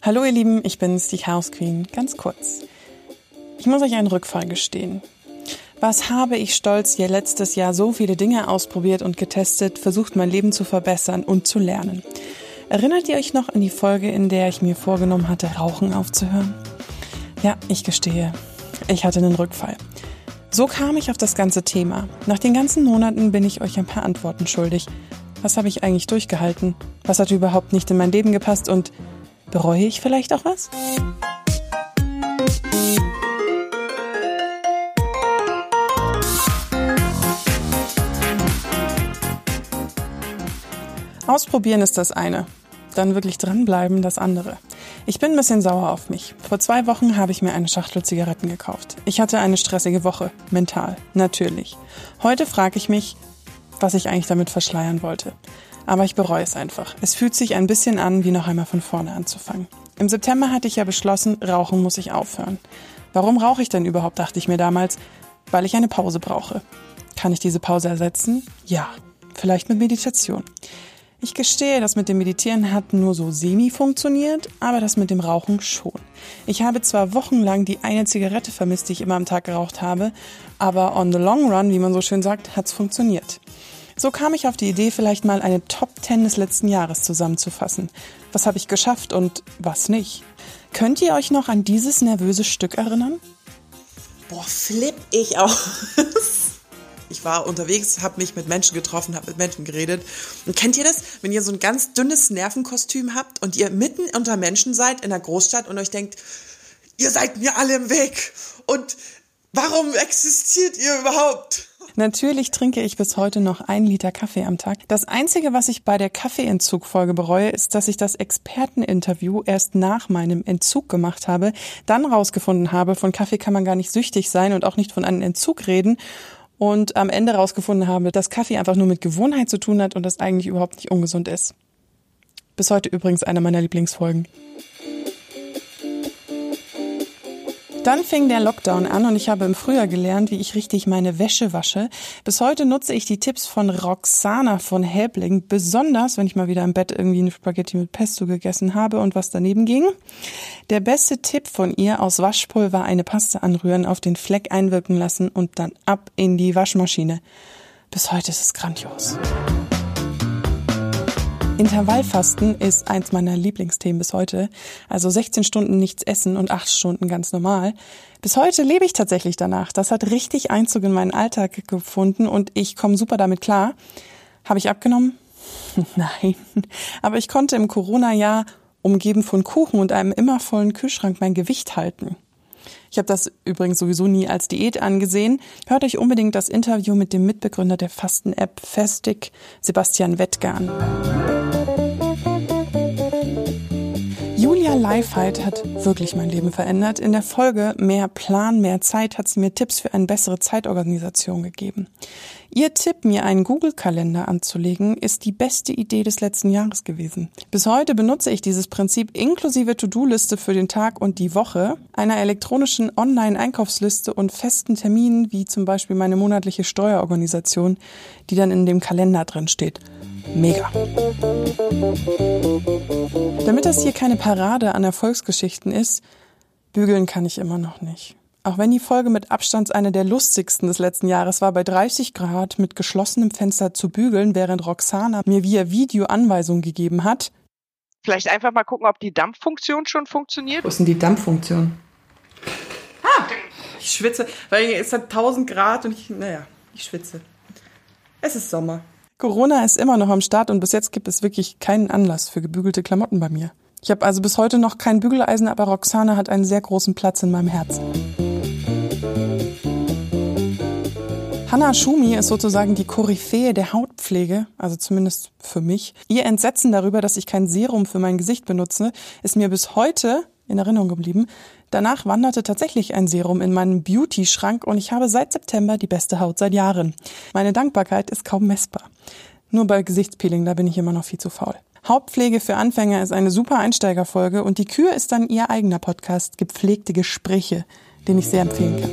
Hallo ihr Lieben, ich bin's, die Chaos Queen. Ganz kurz. Ich muss euch einen Rückfall gestehen. Was habe ich stolz hier letztes Jahr so viele Dinge ausprobiert und getestet, versucht mein Leben zu verbessern und zu lernen. Erinnert ihr euch noch an die Folge, in der ich mir vorgenommen hatte, Rauchen aufzuhören? Ja, ich gestehe, ich hatte einen Rückfall. So kam ich auf das ganze Thema. Nach den ganzen Monaten bin ich euch ein paar Antworten schuldig. Was habe ich eigentlich durchgehalten? Was hat überhaupt nicht in mein Leben gepasst und bereue ich vielleicht auch was? Ausprobieren ist das eine, dann wirklich dranbleiben das andere. Ich bin ein bisschen sauer auf mich. Vor zwei Wochen habe ich mir eine Schachtel Zigaretten gekauft. Ich hatte eine stressige Woche, mental, natürlich. Heute frage ich mich, was ich eigentlich damit verschleiern wollte. Aber ich bereue es einfach. Es fühlt sich ein bisschen an, wie noch einmal von vorne anzufangen. Im September hatte ich ja beschlossen, rauchen muss ich aufhören. Warum rauche ich denn überhaupt, dachte ich mir damals. Weil ich eine Pause brauche. Kann ich diese Pause ersetzen? Ja. Vielleicht mit Meditation. Ich gestehe, das mit dem Meditieren hat nur so semi funktioniert, aber das mit dem Rauchen schon. Ich habe zwar wochenlang die eine Zigarette vermisst, die ich immer am Tag geraucht habe, aber on the long run, wie man so schön sagt, hat's funktioniert. So kam ich auf die Idee, vielleicht mal eine Top 10 des letzten Jahres zusammenzufassen. Was habe ich geschafft und was nicht? Könnt ihr euch noch an dieses nervöse Stück erinnern? Boah, flipp ich auch. Ich war unterwegs, habe mich mit Menschen getroffen, habe mit Menschen geredet. Und kennt ihr das, wenn ihr so ein ganz dünnes Nervenkostüm habt und ihr mitten unter Menschen seid in der Großstadt und euch denkt, ihr seid mir alle im Weg und warum existiert ihr überhaupt? Natürlich trinke ich bis heute noch ein Liter Kaffee am Tag. Das Einzige, was ich bei der Kaffeeentzugfolge bereue, ist, dass ich das Experteninterview erst nach meinem Entzug gemacht habe, dann rausgefunden habe, von Kaffee kann man gar nicht süchtig sein und auch nicht von einem Entzug reden und am Ende rausgefunden habe, dass Kaffee einfach nur mit Gewohnheit zu tun hat und das eigentlich überhaupt nicht ungesund ist. Bis heute übrigens eine meiner Lieblingsfolgen. Dann fing der Lockdown an und ich habe im Frühjahr gelernt, wie ich richtig meine Wäsche wasche. Bis heute nutze ich die Tipps von Roxana von Helbling, besonders wenn ich mal wieder im Bett irgendwie eine Spaghetti mit Pesto gegessen habe und was daneben ging. Der beste Tipp von ihr aus Waschpulver eine Paste anrühren, auf den Fleck einwirken lassen und dann ab in die Waschmaschine. Bis heute ist es grandios. Intervallfasten ist eins meiner Lieblingsthemen bis heute. Also 16 Stunden nichts essen und 8 Stunden ganz normal. Bis heute lebe ich tatsächlich danach. Das hat richtig Einzug in meinen Alltag gefunden und ich komme super damit klar. Habe ich abgenommen? Nein. Aber ich konnte im Corona-Jahr umgeben von Kuchen und einem immer vollen Kühlschrank mein Gewicht halten. Ich habe das übrigens sowieso nie als Diät angesehen. Hört euch unbedingt das Interview mit dem Mitbegründer der Fasten-App Festig, Sebastian Wettger an. Julia Leifheit hat wirklich mein Leben verändert. In der Folge Mehr Plan, mehr Zeit hat sie mir Tipps für eine bessere Zeitorganisation gegeben. Ihr Tipp, mir einen Google-Kalender anzulegen, ist die beste Idee des letzten Jahres gewesen. Bis heute benutze ich dieses Prinzip inklusive To-Do-Liste für den Tag und die Woche, einer elektronischen Online-Einkaufsliste und festen Terminen, wie zum Beispiel meine monatliche Steuerorganisation, die dann in dem Kalender drin steht. Mega. Damit das hier keine Parade an Erfolgsgeschichten ist, bügeln kann ich immer noch nicht. Auch wenn die Folge mit Abstand eine der lustigsten des letzten Jahres war, bei 30 Grad mit geschlossenem Fenster zu bügeln, während Roxana mir via Video Anweisungen gegeben hat. Vielleicht einfach mal gucken, ob die Dampffunktion schon funktioniert. Wo ist denn die Dampffunktion? Ah, ich schwitze, weil es hat 1000 Grad und ich, naja, ich schwitze. Es ist Sommer. Corona ist immer noch am Start und bis jetzt gibt es wirklich keinen Anlass für gebügelte Klamotten bei mir. Ich habe also bis heute noch kein Bügeleisen, aber Roxana hat einen sehr großen Platz in meinem Herzen. Hanna Schumi ist sozusagen die Koryphäe der Hautpflege, also zumindest für mich. Ihr Entsetzen darüber, dass ich kein Serum für mein Gesicht benutze, ist mir bis heute in Erinnerung geblieben. Danach wanderte tatsächlich ein Serum in meinen Beauty-Schrank und ich habe seit September die beste Haut seit Jahren. Meine Dankbarkeit ist kaum messbar. Nur bei Gesichtspeeling, da bin ich immer noch viel zu faul. Hauptpflege für Anfänger ist eine super Einsteigerfolge und die Kür ist dann ihr eigener Podcast, gepflegte Gespräche, den ich sehr empfehlen kann.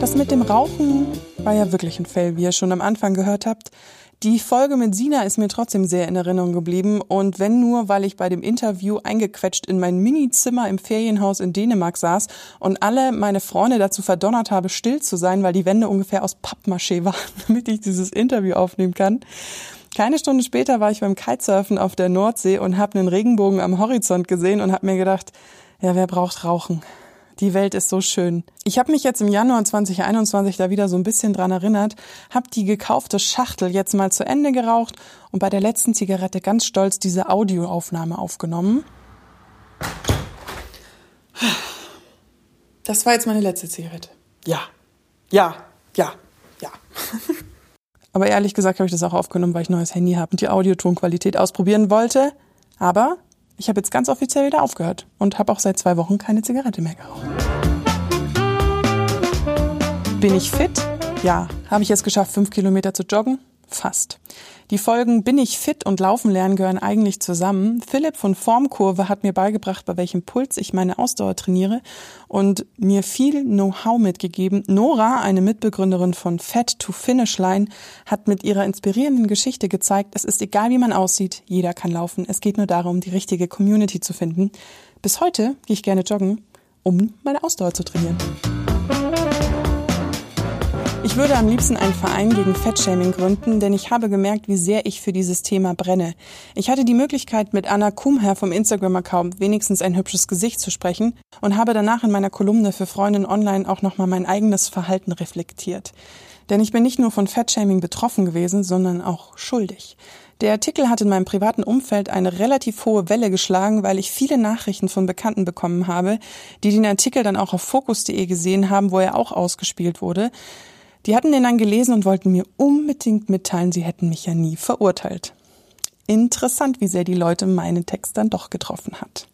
Das mit dem Rauchen war ja wirklich ein Fail, wie ihr schon am Anfang gehört habt. Die Folge mit Sina ist mir trotzdem sehr in Erinnerung geblieben und wenn nur, weil ich bei dem Interview eingequetscht in mein Mini-Zimmer im Ferienhaus in Dänemark saß und alle meine Freunde dazu verdonnert habe, still zu sein, weil die Wände ungefähr aus Pappmaché waren, damit ich dieses Interview aufnehmen kann. Keine Stunde später war ich beim Kitesurfen auf der Nordsee und habe einen Regenbogen am Horizont gesehen und habe mir gedacht, ja, wer braucht Rauchen? Die Welt ist so schön. Ich habe mich jetzt im Januar 2021 da wieder so ein bisschen dran erinnert, habe die gekaufte Schachtel jetzt mal zu Ende geraucht und bei der letzten Zigarette ganz stolz diese Audioaufnahme aufgenommen. Das war jetzt meine letzte Zigarette. Ja, ja, ja, ja. Aber ehrlich gesagt habe ich das auch aufgenommen, weil ich ein neues Handy habe und die Audiotonqualität ausprobieren wollte. Aber ich habe jetzt ganz offiziell wieder aufgehört und habe auch seit zwei Wochen keine Zigarette mehr geraucht. Bin ich fit? Ja. Habe ich es geschafft, fünf Kilometer zu joggen? Fast. Die Folgen Bin ich fit und Laufen lernen gehören eigentlich zusammen. Philipp von Formkurve hat mir beigebracht, bei welchem Puls ich meine Ausdauer trainiere und mir viel Know-how mitgegeben. Nora, eine Mitbegründerin von Fat to Finish Line, hat mit ihrer inspirierenden Geschichte gezeigt, es ist egal, wie man aussieht, jeder kann laufen. Es geht nur darum, die richtige Community zu finden. Bis heute gehe ich gerne joggen, um meine Ausdauer zu trainieren. Ich würde am liebsten einen Verein gegen Fettshaming gründen, denn ich habe gemerkt, wie sehr ich für dieses Thema brenne. Ich hatte die Möglichkeit, mit Anna Kumher vom Instagram-Account wenigstens ein hübsches Gesicht zu sprechen und habe danach in meiner Kolumne für Freundin Online auch nochmal mein eigenes Verhalten reflektiert. Denn ich bin nicht nur von Fettshaming betroffen gewesen, sondern auch schuldig. Der Artikel hat in meinem privaten Umfeld eine relativ hohe Welle geschlagen, weil ich viele Nachrichten von Bekannten bekommen habe, die den Artikel dann auch auf Focus.de gesehen haben, wo er auch ausgespielt wurde. Die hatten den dann gelesen und wollten mir unbedingt mitteilen, sie hätten mich ja nie verurteilt. Interessant, wie sehr die Leute meinen Text dann doch getroffen hat.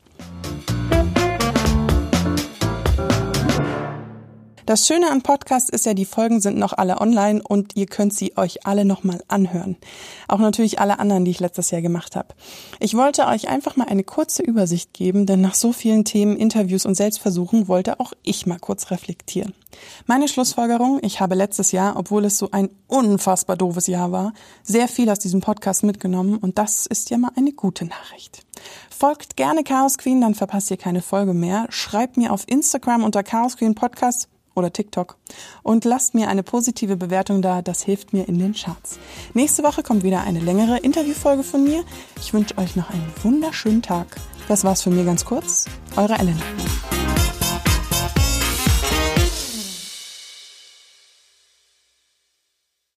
Das Schöne an Podcasts ist ja, die Folgen sind noch alle online und ihr könnt sie euch alle nochmal anhören. Auch natürlich alle anderen, die ich letztes Jahr gemacht habe. Ich wollte euch einfach mal eine kurze Übersicht geben, denn nach so vielen Themen, Interviews und Selbstversuchen wollte auch ich mal kurz reflektieren. Meine Schlussfolgerung, ich habe letztes Jahr, obwohl es so ein unfassbar doofes Jahr war, sehr viel aus diesem Podcast mitgenommen und das ist ja mal eine gute Nachricht. Folgt gerne Chaos Queen, dann verpasst ihr keine Folge mehr. Schreibt mir auf Instagram unter Chaos Queen Podcast oder TikTok. Und lasst mir eine positive Bewertung da, das hilft mir in den Charts. Nächste Woche kommt wieder eine längere Interviewfolge von mir. Ich wünsche euch noch einen wunderschönen Tag. Das war's von mir ganz kurz. Eure Elena.